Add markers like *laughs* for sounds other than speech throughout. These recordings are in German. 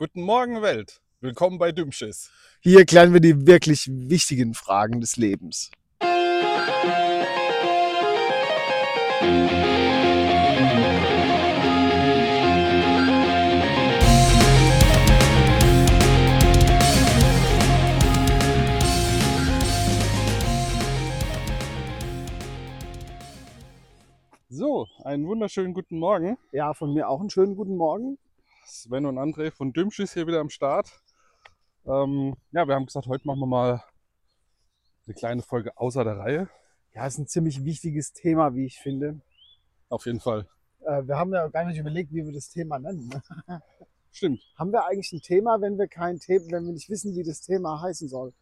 Guten Morgen, Welt. Willkommen bei Dümschiss. Hier klären wir die wirklich wichtigen Fragen des Lebens. So, einen wunderschönen guten Morgen. Ja, von mir auch einen schönen guten Morgen. Sven und André von Dümschiss hier wieder am Start. Ähm, ja, wir haben gesagt, heute machen wir mal eine kleine Folge außer der Reihe. Ja, ist ein ziemlich wichtiges Thema, wie ich finde. Auf jeden Fall. Äh, wir haben ja gar nicht überlegt, wie wir das Thema nennen. ne? *laughs* Stimmt. Haben wir eigentlich ein Thema, wenn wir kein Thema, wenn wir nicht wissen, wie das Thema heißen soll?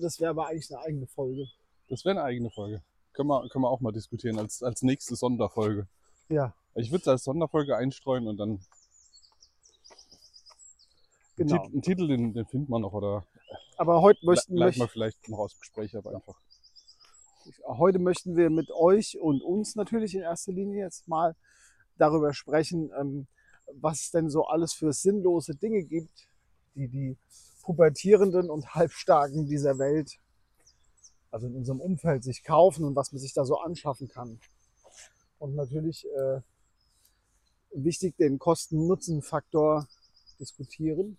Das wäre aber eigentlich eine eigene Folge. Das wäre eine eigene Folge. Können wir, können wir auch mal diskutieren als, als nächste Sonderfolge. Ja, Ich würde es als Sonderfolge einstreuen und dann genau. Titel, einen Titel den, den findet man noch oder Aber heute le- möchten, leiten wir vielleicht noch aus dem Gespräch ab einfach. heute möchten wir mit euch und uns natürlich in erster Linie jetzt mal darüber sprechen, ähm, was es denn so alles für sinnlose Dinge gibt, die die Pubertierenden und Halbstarken dieser Welt, also in unserem Umfeld, sich kaufen und was man sich da so anschaffen kann. Und natürlich äh, wichtig den Kosten-Nutzen-Faktor diskutieren.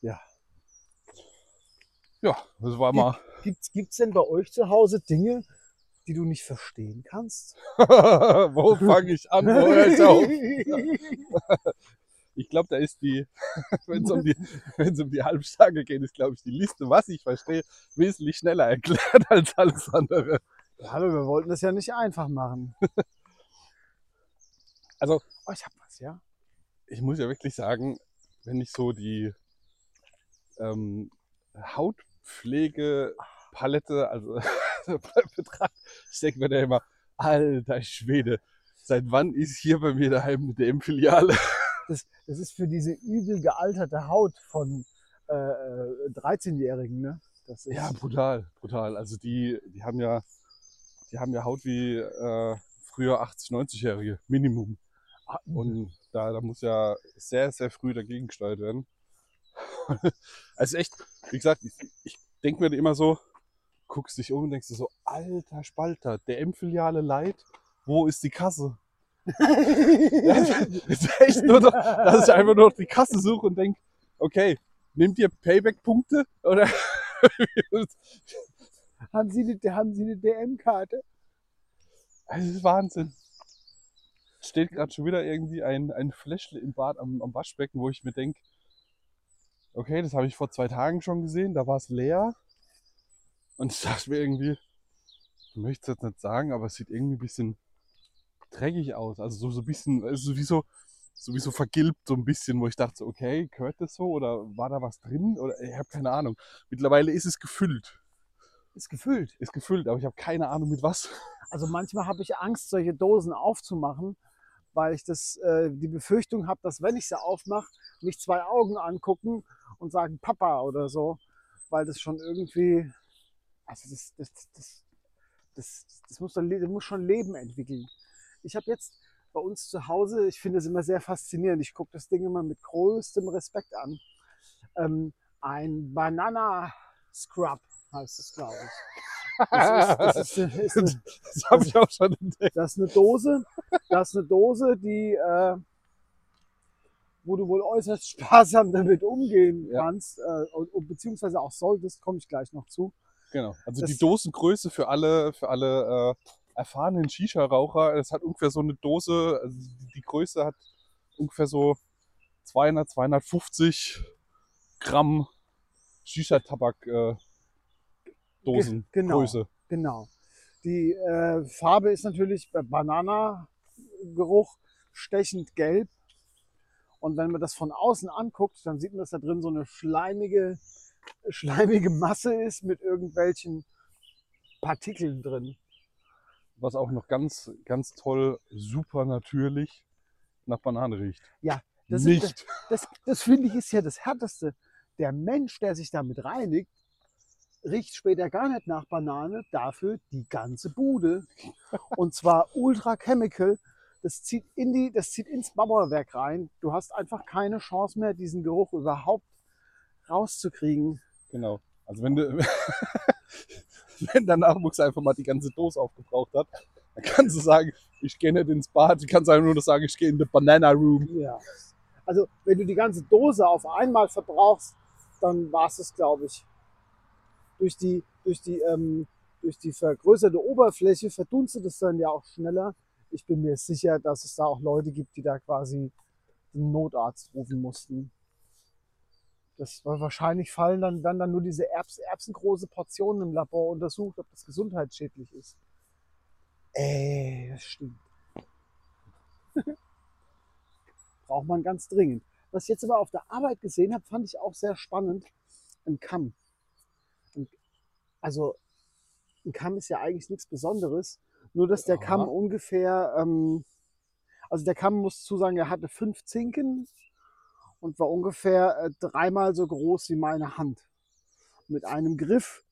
Ja. Ja, das war mal. Gibt's, gibt's denn bei euch zu Hause Dinge, die du nicht verstehen kannst? *laughs* Wo fange ich an? Wo höre ich auf? *laughs* Ich glaube, da ist die, *laughs* wenn es um die, wenn's um die Halbstarke geht, ist, glaube ich, die Liste, was ich verstehe, wesentlich schneller erklärt als alles andere. Hallo, wir wollten das ja nicht einfach machen. Also, Oh, ich hab was, ja? ich muss ja wirklich sagen, wenn ich so die ähm, Hautpflegepalette, also *laughs* betrachte, ich denke mir da immer, alter Schwede, seit wann ist hier bei mir daheim eine DM-Filiale? *laughs* Das, das ist für diese übel gealterte Haut von äh, äh, 13-Jährigen, ne? Das ist, Ja, brutal, brutal. Also die, die haben ja, die haben ja Haut wie äh, früher 80, 90-Jährige, Minimum. Ah, Und da, da muss ja sehr, sehr früh dagegen gesteuert werden. *laughs* also echt, wie gesagt, ich, ich denke mir immer so, guckst dich um und denkst dir so, alter Spalter, der M-Filiale Light, wo ist die Kasse? *laughs* Es ist echt nur noch, dass ich einfach nur noch die Kasse suche und denke, okay, nehmt ihr Payback-Punkte? Oder *laughs* haben, Sie eine, haben Sie eine DM-Karte? Das ist Wahnsinn. Steht gerade schon wieder irgendwie ein, ein Fläschle im Bad am, am Waschbecken, wo ich mir denke, okay, das habe ich vor zwei Tagen schon gesehen, da war es leer. Und ich dachte mir irgendwie, ich möchte es jetzt nicht sagen, aber es sieht irgendwie ein bisschen dreckig aus. Also so, so ein bisschen, also wie so, sowieso vergilbt so ein bisschen, wo ich dachte, okay, gehört das so oder war da was drin? Oder ich habe keine Ahnung. Mittlerweile ist es gefüllt. Ist gefüllt. Ist gefüllt, aber ich habe keine Ahnung mit was. Also manchmal habe ich Angst, solche Dosen aufzumachen, weil ich das, äh, die Befürchtung habe, dass wenn ich sie aufmache, mich zwei Augen angucken und sagen Papa oder so, weil das schon irgendwie, also das, das, das, das, das, muss, das muss schon Leben entwickeln. Ich habe jetzt bei uns zu Hause, ich finde es immer sehr faszinierend, ich gucke das Ding immer mit größtem Respekt an, ähm, ein Banana Scrub heißt es, glaube ich. *laughs* Das ist, das ist, ist eine, Das habe ich auch schon entdeckt. das ist eine Dose, das ist eine Dose, die, äh, wo du wohl äußerst *laughs* sparsam damit umgehen Ja. kannst, äh, und, und beziehungsweise auch solltest, komme ich gleich noch zu. Genau. Also Das- die Dosengröße für alle, für alle äh, erfahrenen Shisha-Raucher, das hat ungefähr so eine Dose, also die Größe hat ungefähr so 200, 250 Gramm Shisha-Tabak äh, Dosen Ge- genau. Genau. Die äh, Farbe ist natürlich bei Bananageruch stechend gelb. Und wenn man das von außen anguckt, dann sieht man, dass da drin so eine schleimige, schleimige Masse ist mit irgendwelchen Partikeln drin. Was auch noch ganz, ganz toll, super natürlich nach Banane riecht. Das ist- Nicht. Das, das finde ich ist ja das Härteste. Der Mensch, der sich damit reinigt, riecht später gar nicht nach Banane, dafür die ganze Bude. Und zwar Ultra Chemical das zieht, in die, das zieht ins Mauerwerk rein. Du hast einfach keine Chance mehr, diesen Geruch überhaupt rauszukriegen. Genau. Also wenn du, *laughs* wenn der Nachwuchs einfach mal die ganze Dose aufgebraucht hat, dann kannst du sagen, ich gehe nicht ins Bad, du kannst einfach nur sagen, ich gehe in the Banana Room. Ja. Also wenn du die ganze Dose auf einmal verbrauchst, dann war es glaube ich. Durch die, durch, die, ähm, durch die vergrößerte Oberfläche verdunstet es dann ja auch schneller. Ich bin mir sicher, dass es da auch Leute gibt, die da quasi den Notarzt rufen mussten. Das war wahrscheinlich fallen dann, dann, dann nur diese Erbs, erbsengroße Portionen im Labor untersucht, ob das gesundheitsschädlich ist. Ey, das stimmt. *laughs* Braucht man ganz dringend. Was ich jetzt aber auf der Arbeit gesehen habe, fand ich auch sehr spannend. Ein Kamm. Also, ein Kamm ist ja eigentlich nichts Besonderes. Nur, dass der Ja. Kamm ungefähr, ähm, also der Kamm muss zusagen, er hatte fünf Zinken und war ungefähr äh, dreimal so groß wie meine Hand. Mit einem Griff,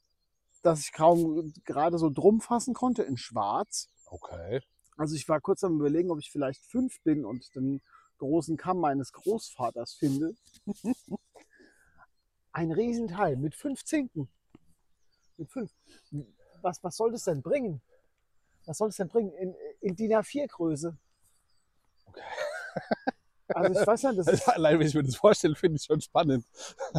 dass ich kaum gerade so drum fassen konnte, in schwarz. Okay. Also ich war kurz am überlegen, ob ich vielleicht fünf bin und den großen Kamm meines Großvaters finde. *laughs* Ein Riesenteil mit fünf Zinken. Mit fünf. Was, was soll das denn bringen? Was soll das denn bringen? In, in DIN A4-Größe. Okay. Also ich weiß nicht, das *laughs* ist, allein wenn ich mir das vorstelle, finde ich schon spannend.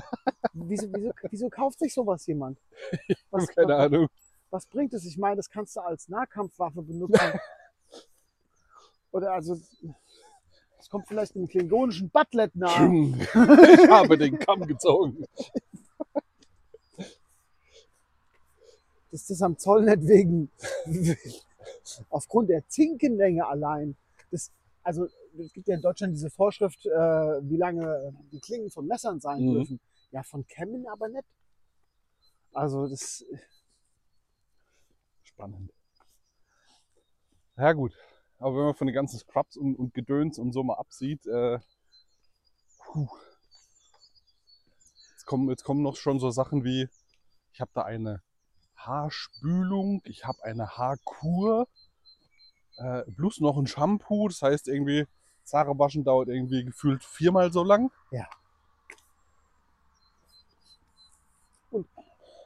*laughs* wieso, wieso, wieso kauft sich sowas jemand? *laughs* Was, Keine was, Ahnung. was bringt es? Ich meine, das kannst du als Nahkampfwaffe benutzen. Oder also, es kommt vielleicht einem klingonischen Butlet nahe. Ich habe den Kamm gezogen. Dass das am Zoll nicht wegen, *laughs* aufgrund der Zinkenlänge allein, das, also es gibt ja in Deutschland diese Vorschrift, äh, wie lange die Klingen von Messern sein Mhm. dürfen. Ja, von Kämmen aber nicht. Also das, Spannend. Ja gut. Aber wenn man von den ganzen Scrubs und, und Gedöns und so mal absieht, äh, puh. Jetzt, kommen, jetzt kommen noch schon so Sachen wie, ich habe da eine Haarspülung, ich habe eine Haarkur, äh, plus noch ein Shampoo, das heißt irgendwie, Haare waschen dauert irgendwie gefühlt viermal so lang.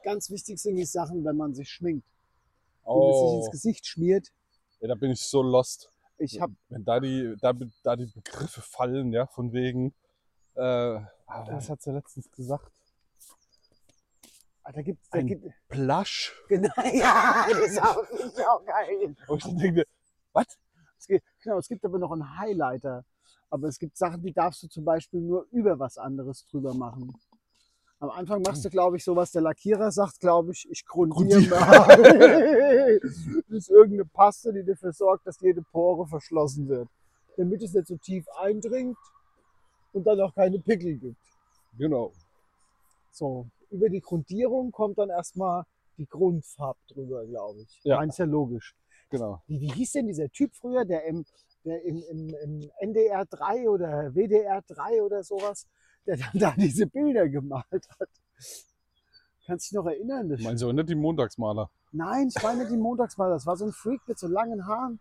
ganz wichtig sind die Sachen, wenn man sich schminkt. Wenn man sich Oh, ins Gesicht schmiert. ja, da bin ich so lost. Ich habe Wenn da die, da, da die Begriffe fallen, ja, von wegen, äh, was hat sie letztens gesagt? Da gibt's, da Ein- gibt, Plush. genau, *laughs* ja, das ist auch, das ist auch geil. Wo ich denke, was? Es gibt, genau, es gibt aber noch einen Highlighter. Aber es gibt Sachen, die darfst du zum Beispiel nur über was anderes drüber machen. Am Anfang machst du, glaube ich, so was der Lackierer sagt, glaube ich, ich grundiere mal. *laughs* das ist irgendeine Paste, die dafür sorgt, dass jede Pore verschlossen wird. Damit es nicht so tief eindringt und dann auch keine Pickel gibt. Genau. So, über die Grundierung kommt dann erstmal die Grundfarbe drüber, glaube ich. Ja. Ja. Meins ja logisch. Genau. Wie, wie hieß denn dieser Typ früher, der im, der im, im, im NDR 3 oder WDR 3 oder sowas, der dann da diese Bilder gemalt hat? Kannst du dich noch erinnern? Das Ich meine so nicht die Montagsmaler. Nein, ich meine die Montagsmal. Das war so ein Freak mit so langen Haaren,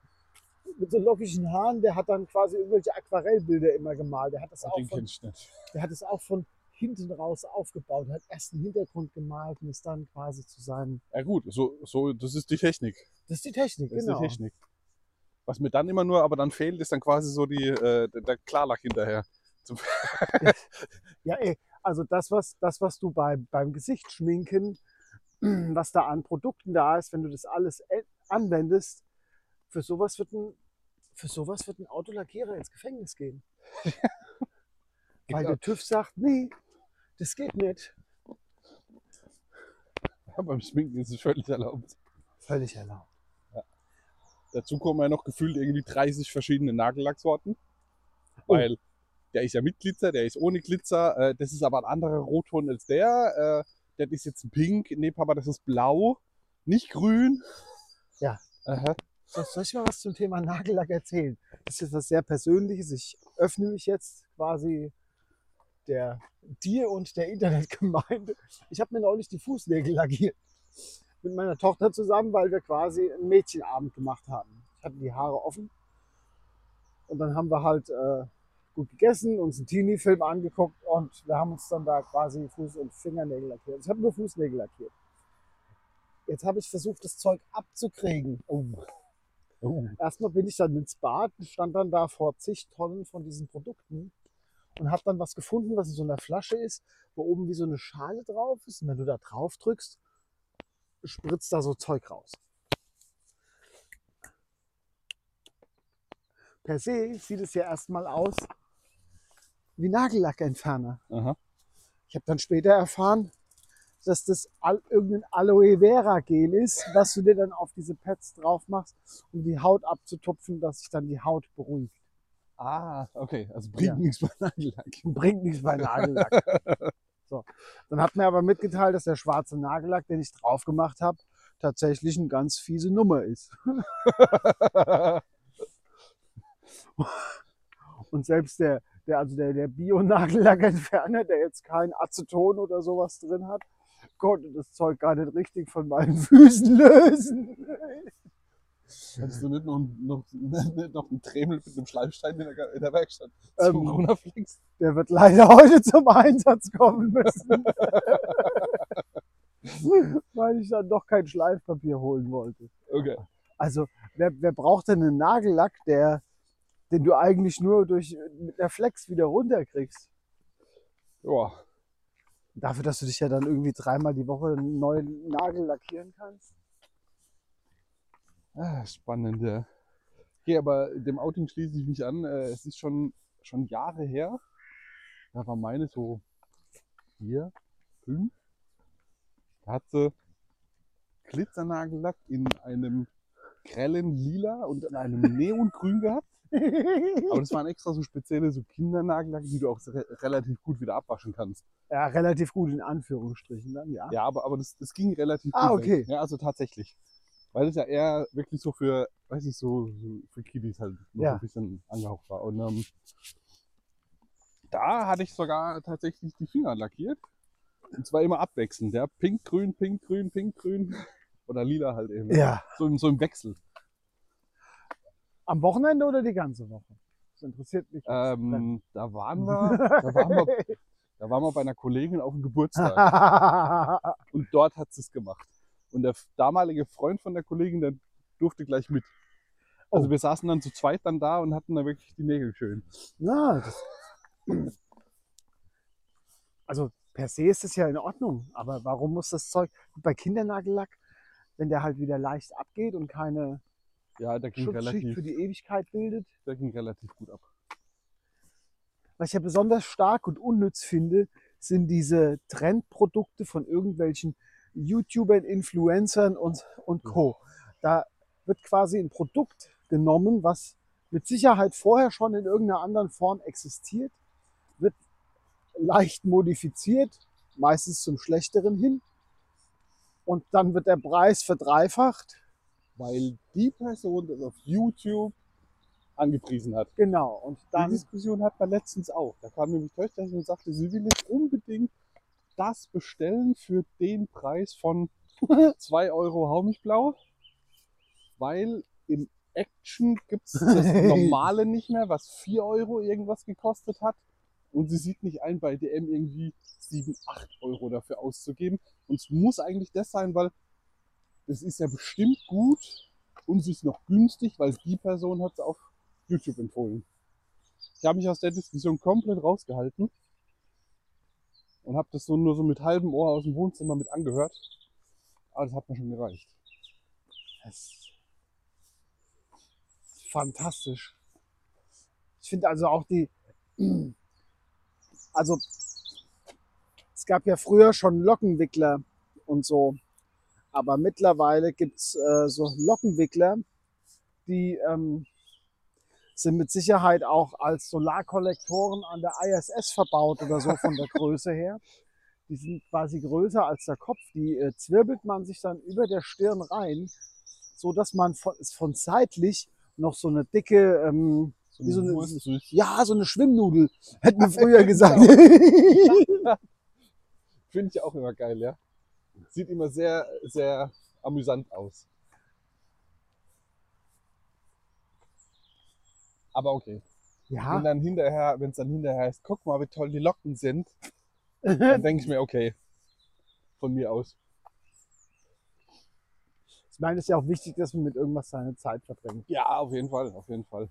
mit so lockigen Haaren. Der hat dann quasi irgendwelche Aquarellbilder immer gemalt. Der hat das, auch Den von, kenn ich nicht. der hat das auch von hinten raus aufgebaut. Hat erst einen Hintergrund gemalt und ist dann quasi zu seinem. Ja gut, so, so, das ist die Technik. Das ist die Technik, Das genau. ist die Technik. Was mir dann immer nur, aber dann fehlt, ist dann quasi so die, äh, der- Klarlack hinterher. *laughs* Ja, ey, also das, was, das, was du bei, beim Gesicht schminken, *clears throat* was da an Produkten da ist, wenn du das alles e- anwendest, für sowas wird ein, für sowas wird ein Autolackierer ins Gefängnis gehen. *laughs* Weil Ja. der TÜV sagt, nee, das geht nicht. beim Schminken ist es völlig erlaubt. Völlig erlaubt. Dazu kommen ja noch gefühlt irgendwie 30 verschiedene Nagellacksorten. Oh. Weil der ist ja mit Glitzer, der ist ohne Glitzer. Äh, das ist aber ein anderer Rotton als der. Äh, der ist jetzt ein Pink. Nee, Papa, das ist blau. Nicht grün. Ja. Aha. So, soll ich mal was zum Thema Nagellack erzählen? Das ist jetzt was sehr Persönliches. Ich öffne mich jetzt quasi der dir und der Internetgemeinde. Ich habe mir neulich die Fußnägel lackiert. Mit meiner Tochter zusammen, weil wir quasi einen Mädchenabend gemacht haben. Ich hatte die Haare offen Und dann haben wir halt äh, gut gegessen, uns einen Teenie-Film angeguckt und wir haben uns dann da quasi Fuß- und Fingernägel lackiert. Ich habe nur Fußnägel lackiert. Jetzt habe ich versucht, das Zeug abzukriegen. Oh. Oh. Erstmal bin ich dann ins Bad und stand dann da vor zig Tonnen von diesen Produkten und habe dann was gefunden, was in so einer Flasche ist, wo oben wie so eine Schale drauf ist. Und wenn du da drauf drückst, spritzt da so Zeug raus. Per se sieht es ja erstmal aus wie Nagellackentferner. Aha. Ich habe dann später erfahren, dass das Al irgendein Aloe Vera Gel ist, was du dir dann auf diese Pads drauf machst, um die Haut abzutupfen, dass sich dann die Haut beruhigt. Ah, okay. Also bringt Ja. nichts bei Nagellack. *laughs* Bringt nichts bei Nagellack. So. Dann hat mir aber mitgeteilt, dass der schwarze Nagellack, den ich drauf gemacht habe, tatsächlich eine ganz fiese Nummer ist. *laughs* Und selbst der, der, also der, der Bio-Nagellackentferner, der jetzt kein Aceton oder sowas drin hat, konnte das Zeug gar nicht richtig von meinen Füßen lösen. Hättest du nicht noch, noch, *laughs* nicht noch einen Tremel mit einem Schleifstein in der, in der Werkstatt zum Ähm, Runterfliegst? Der wird leider heute zum Einsatz kommen müssen. *laughs* Weil ich dann doch kein Schleifpapier holen wollte. Okay. Also, wer, wer braucht denn einen Nagellack, der, den du eigentlich nur durch, mit der Flex wieder runterkriegst? Ja. Dafür, dass du dich ja dann irgendwie dreimal die Woche einen neuen Nagel lackieren kannst. Ah, spannend, ja. Okay, aber dem Outing schließe ich mich an. Äh, Es ist schon, schon Jahre her. Da war meine so vier, fünf. Da hat sie Glitzernagellack in einem grellen Lila und in einem Neongrün gehabt. *laughs* Aber das waren extra so spezielle so Kindernagellack, die du auch re relativ gut wieder abwaschen kannst. ja, relativ gut in Anführungsstrichen dann, ja. Ja, aber, aber das, das ging relativ Ah, gut. weg. okay. Ja, also tatsächlich. Weil es ja eher wirklich so für, weiß ich, so, so für Kiddies halt noch Ja. ein bisschen angehaucht war. Und ähm, da hatte ich sogar tatsächlich die Finger lackiert. Und zwar immer abwechselnd, ja. Pink, grün, pink, grün, pink, grün. *laughs* Oder lila halt eben. Ja. So, im, so im Wechsel. Am Wochenende oder die ganze Woche? Das interessiert mich. Ähm, da waren *laughs* wir, da waren wir, da waren wir bei einer Kollegin auf dem Geburtstag. *laughs* Und dort hat sie es gemacht. Und der damalige Freund von der Kollegin, der durfte gleich mit. Also Oh. wir saßen dann zu zweit dann da und hatten da wirklich die Nägel schön. Na, das, *clears throat* also per se ist es ja in Ordnung, aber warum muss das Zeug bei Kindernagellack, wenn der halt wieder leicht abgeht und keine Ja, der ging, Schutzschicht relativ, für die Ewigkeit bildet? der ging relativ gut ab. Was ich ja besonders stark und unnütz finde, sind diese Trendprodukte von irgendwelchen YouTubern, Influencern und, und Co. Da wird quasi ein Produkt genommen, was mit Sicherheit vorher schon in irgendeiner anderen Form existiert, wird leicht modifiziert, meistens zum Schlechteren hin. Und dann wird der Preis verdreifacht. Weil die Person das auf YouTube angepriesen hat. Genau. Und Die dann Diskussion hat man letztens auch. Da kam nämlich Töchter und sagte, sie will jetzt unbedingt das bestellen für den Preis von *laughs* 2 Euro hau mich blau, weil im Action gibt es das *laughs* normale nicht mehr, was 4 Euro irgendwas gekostet hat. Und sie sieht nicht ein, bei DM irgendwie 7, 8 Euro dafür auszugeben. Und es muss eigentlich das sein, weil das ist ja bestimmt gut und es ist noch günstig, weil die Person hat es auf YouTube empfohlen. Ich habe mich aus der Diskussion komplett rausgehalten und habe das so nur so mit halbem Ohr aus dem Wohnzimmer mit angehört. Aber das hat mir schon gereicht. Das ist fantastisch. Ich finde also auch die, *clears throat* also es gab ja früher schon Lockenwickler und so, aber mittlerweile gibt es äh, so Lockenwickler, die ähm, sind mit Sicherheit auch als Solarkollektoren an der ISS verbaut oder so von der Größe her. Die sind quasi größer als der Kopf. Die äh, zwirbelt man sich dann über der Stirn rein, so dass man von, von seitlich noch so eine dicke, ähm, So Wie so eine- Wurst ja, so eine Schwimmnudel, hätten wir früher *laughs* gesagt. *laughs* Finde ich auch immer geil, ja. Sieht immer sehr, sehr amüsant aus. Aber okay. Wenn Ja. dann hinterher, wenn es dann hinterher heißt, guck mal, wie toll die Locken sind, *laughs* dann denke ich mir, okay, von mir aus. Ich meine, es ist ja auch wichtig, dass man mit irgendwas seine Zeit verbringt. Ja, auf jeden Fall, auf jeden Fall.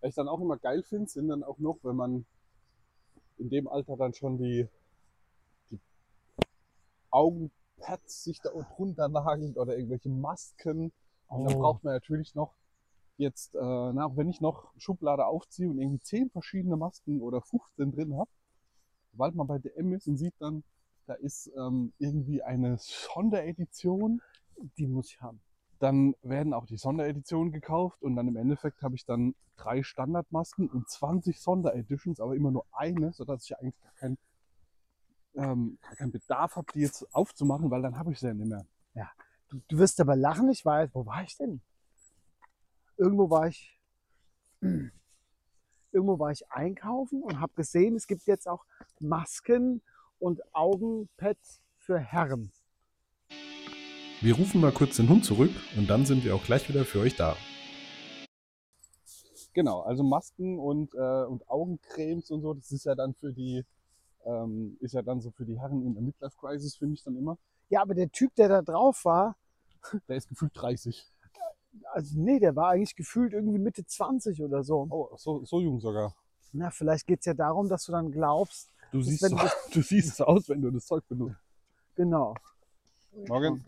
Was ich dann auch immer geil finde, sind dann auch noch, wenn man in dem Alter dann schon die, die Augenpads sich da drunter nagelt oder irgendwelche Masken. Und dann Oh. braucht man natürlich noch jetzt, äh, na, auch wenn ich noch Schublade aufziehe und irgendwie 10 verschiedene Masken oder 15 drin habe, sobald man bei DM ist und sieht dann, da ist ähm, irgendwie eine Sonderedition Die muss ich haben. dann werden auch die Sondereditionen gekauft und dann im Endeffekt habe ich dann drei Standardmasken und 20 Sondereditions, aber immer nur eine, sodass ich eigentlich gar keinen ähm, gar Bedarf habe, die jetzt aufzumachen, weil dann habe ich sie ja nicht mehr. Du, du wirst aber lachen, ich weiß, wo war ich denn? Irgendwo war ich, irgendwo war ich einkaufen und habe gesehen, es gibt jetzt auch Masken und Augenpads für Herren. Wir rufen mal kurz den Hund zurück und dann sind wir auch gleich wieder für euch da. Genau, also Masken und, äh, und Augencremes und so, das ist ja dann für die, ähm, ist ja dann so für die Herren in der Midlife Crisis, finde ich dann immer. Ja, aber der Typ, der da drauf war, Der ist gefühlt 30. also nee, der war eigentlich gefühlt irgendwie Mitte 20 oder so. Oh, so, so jung sogar. Na, vielleicht geht es ja darum, dass du dann glaubst, Du *laughs* siehst, so, du- siehst es aus, wenn du das Zeug benutzt. genau. Morgen?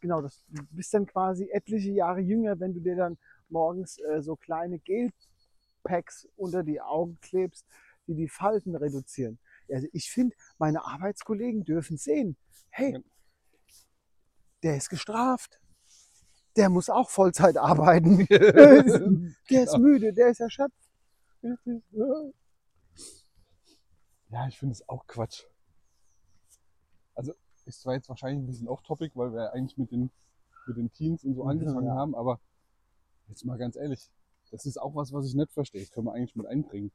Genau, das, du bist dann quasi etliche Jahre jünger, wenn du dir dann morgens äh, so kleine Gel-Packs unter die Augen klebst, die die Falten reduzieren. Also ich finde, meine Arbeitskollegen dürfen sehen, hey, der ist gestraft. Der muss auch Vollzeit arbeiten. *laughs* *laughs* der ist müde, der ist erschöpft. Ja, ich finde es auch Quatsch. Also ist zwar jetzt wahrscheinlich ein bisschen off-topic, weil wir eigentlich mit den, mit den Teens und so Mhm, angefangen ja. haben, aber jetzt mal ganz ehrlich, das ist auch was, was ich nicht verstehe. Das können wir eigentlich mit einbringen.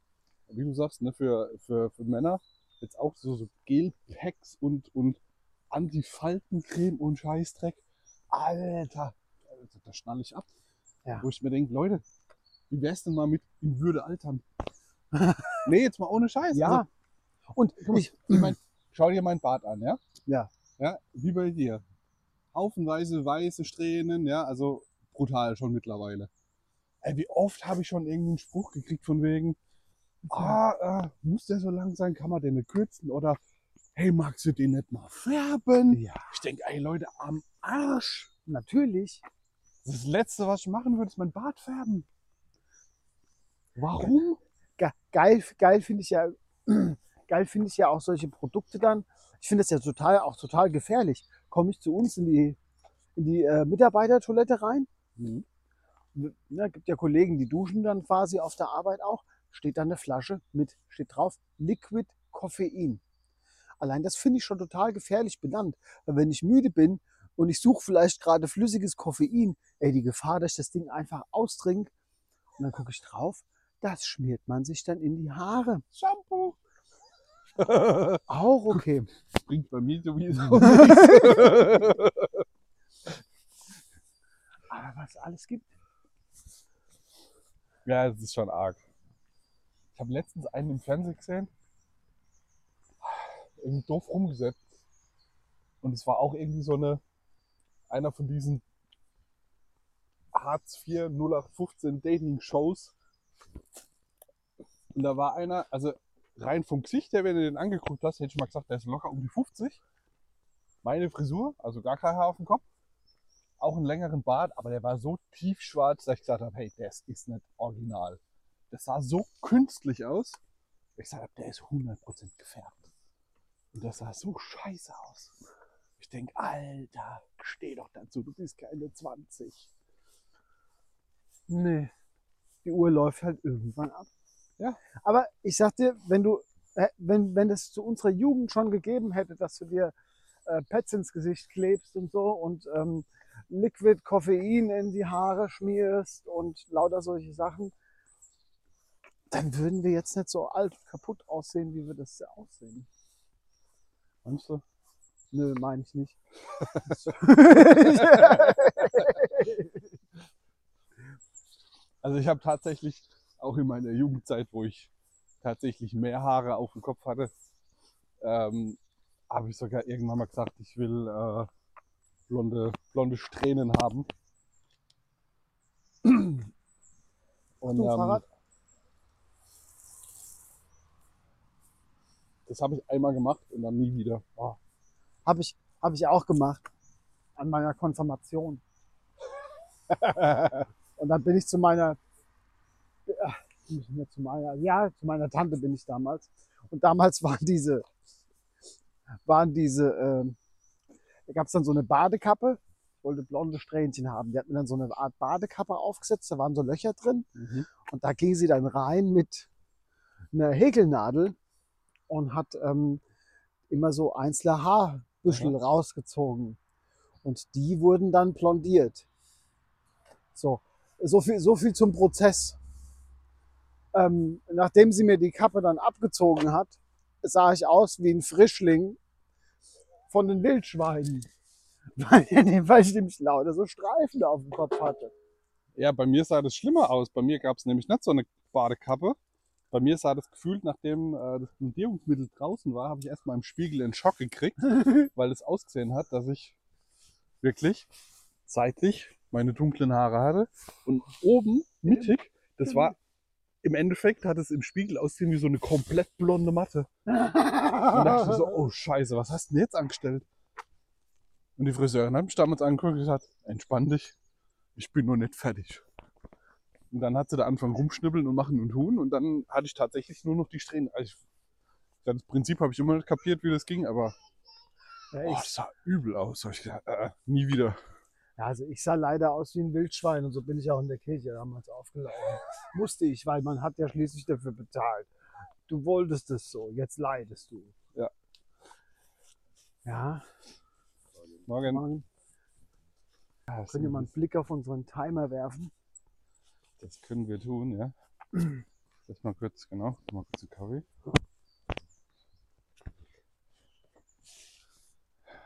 Wie du sagst, ne, für, für, für Männer jetzt auch so, so Gel-Packs und, und Antifaltencreme und Scheißdreck. Alter, Alter, da schnall ich ab. Ja. Wo ich mir denke, Leute, wie wär's denn mal mit in Würde altern? *laughs* nee, jetzt mal ohne Scheiß. Ja. Also, Und ich, ich mein, schau dir meinen Bart an, ja? Ja. Ja, wie bei dir. Haufenweise weiße Strähnen, ja, also brutal schon mittlerweile. Ey, wie oft habe ich schon irgendeinen Spruch gekriegt von wegen, ah, äh, muss der so lang sein, kann man den nicht kürzen? Oder, hey, magst du den nicht mal färben? ja, Ich denke, ey Leute, am Arsch. natürlich. Das Letzte, was ich machen würde, ist mein Bart färben. Warum? Ge- geil, geil finde ich ja, *clears throat* geil finde ich ja auch solche Produkte dann. Ich finde das ja total, auch total gefährlich. Komme ich zu uns in die, in die äh, Mitarbeitertoilette rein? Mhm. Ja, gibt ja Kollegen, die duschen dann quasi auf der Arbeit auch. Steht da eine Flasche mit, steht drauf, Liquid Koffein. Allein das finde ich schon total gefährlich benannt. Weil wenn ich müde bin und ich suche vielleicht gerade flüssiges Koffein, ey, die Gefahr, dass ich das Ding einfach austrinke und dann gucke ich drauf, das schmiert man sich dann in die Haare. Shampoo. *laughs* Auch okay. Bringt bei mir sowieso *laughs* nichts. Aber was es alles gibt. Ja, das ist schon arg. Ich habe letztens einen im Fernsehen gesehen, irgendwie doof rumgesetzt. Und es war auch irgendwie so eine, einer von diesen Hartz IV 0815 Dating-Shows. Und da war einer, also rein vom Gesicht her, wenn du den angeguckt hast, hätte ich mal gesagt, der ist locker um die 50. Meine Frisur, also gar kein Haar auf dem Kopf. Auch einen längeren Bart, aber der war so tiefschwarz, dass ich gesagt habe, hey, das ist nicht original. Das sah so künstlich aus. Ich gesagt habe, der ist 100% gefärbt. Und das sah so scheiße aus. Ich denke, Alter, steh doch dazu, du bist keine 20. Nee. Die Uhr läuft halt irgendwann ab. Ja. Aber ich sag dir, wenn du, äh, wenn, wenn es zu unserer Jugend schon gegeben hätte, dass du dir äh, Pads ins Gesicht klebst und so und ähm, Liquid Koffein in die Haare schmierst und lauter solche Sachen, dann würden wir jetzt nicht so alt und kaputt aussehen, wie wir das aussehen. Meinst du? Nö, meine ich nicht. *laughs* Also ich habe tatsächlich auch in meiner Jugendzeit, wo ich tatsächlich mehr Haare auf dem Kopf hatte, ähm, habe ich sogar irgendwann mal gesagt, ich will äh, blonde, blonde Strähnen haben. *clears throat* Und Du, ähm, Fahrrad? das habe ich einmal gemacht und dann nie wieder. Oh, Habe ich, hab ich auch gemacht. An meiner Konfirmation. *laughs* Und dann bin ich zu meiner, mehr zu meiner, ja, zu meiner Tante bin ich damals. Und damals *laughs* waren diese, waren diese, ähm, da gab es dann so eine Badekappe. Ich wollte blonde Strähnchen haben. Die hat mir dann so eine Art Badekappe aufgesetzt, da waren so Löcher drin. mhm. Und da ging sie dann rein mit einer Häkelnadel und hat ähm, immer so einzelne Haarbüschel rausgezogen. Und die wurden dann blondiert. So, so viel, so viel zum Prozess. Ähm, nachdem sie mir die Kappe dann abgezogen hat, sah ich aus wie ein Frischling von den Wildschweinen. *laughs* Weil, weil ich nämlich lauter so Streifen auf dem Kopf hatte. Ja, bei mir sah das schlimmer aus. Bei mir gab es nämlich nicht so eine Badekappe. Bei mir sah das gefühlt, nachdem äh, das Blondierungsmittel draußen war, habe ich erstmal im Spiegel einen Schock gekriegt, *laughs* weil es ausgesehen hat, dass ich wirklich seitlich meine dunklen Haare hatte. Und oben, mittig, das war im Endeffekt hat es im Spiegel ausgesehen wie so eine komplett blonde Matte. Und dachte so, *laughs* oh Scheiße, was hast du denn jetzt angestellt? Und die Friseurin hat mich damals angeguckt und gesagt, entspann dich, ich bin noch nicht fertig. Und dann hat sie da angefangen rumschnibbeln und machen und tun und dann hatte ich tatsächlich nur noch die Strähnen. Also ich, das Prinzip habe ich immer nicht kapiert, wie das ging, aber Ja, oh, ich, das sah übel aus. Ich gedacht, äh, nie wieder. Ja, also ich sah leider aus wie ein Wildschwein und so bin ich auch in der Kirche damals aufgelaufen. Musste ich, weil man hat ja schließlich dafür bezahlt. Du wolltest es so, jetzt leidest du. Ja. Ja, Morgen. man, können wir mal einen Blick auf unseren Timer werfen? Das können wir tun, ja. *clears throat* Das mal kurz, genau. Mal kurz einen Kaffee.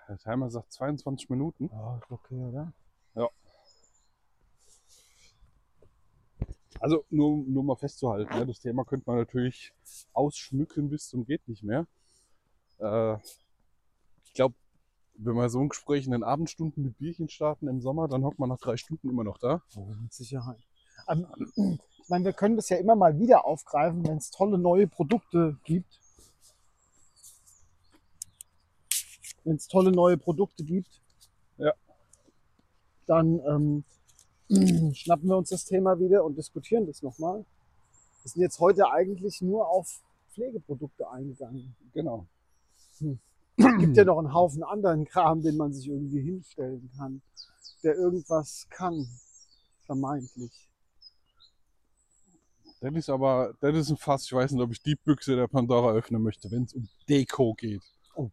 Der Timer sagt 22 Minuten. Ja, ist okay, oder? Also nur, nur mal festzuhalten, ne? das Thema könnte man natürlich ausschmücken bis zum geht nicht mehr. Äh, ich glaube, wenn wir so ein Gespräch in den Abendstunden mit Bierchen starten im Sommer, dann hockt man nach drei Stunden immer noch da. Oh, mit Sicherheit. Ähm, ich meine, wir können das ja immer mal wieder aufgreifen, wenn es tolle neue Produkte gibt. Wenn es tolle neue Produkte gibt, Ja. dann ähm, *clears throat* schnappen wir uns das Thema wieder und diskutieren das nochmal. Wir sind jetzt heute eigentlich nur auf Pflegeprodukte eingegangen. Genau. Es gibt ja noch einen Haufen anderen Kram, den man sich irgendwie hinstellen kann, der irgendwas kann, vermeintlich. Das ist aber, das ist ein Fass. Ich weiß nicht, ob ich die Büchse der Pandora öffnen möchte, wenn es um Deko geht. Oh.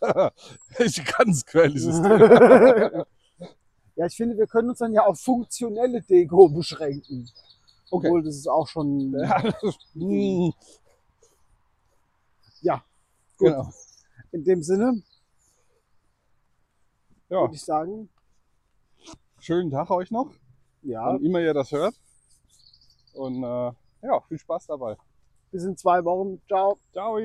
*laughs* das ist ein ganz Thema. *laughs* ja, ich finde, wir können uns dann ja auf funktionelle Deko beschränken. Okay. Obwohl, das ist auch schon. Ja, *laughs* Ja, gut. genau. In dem Sinne Ja, würde ich sagen, schönen Tag euch noch, ja, wann immer ihr das hört. Und äh, ja, viel Spaß dabei. bis in zwei Wochen. Ciao. Ciao.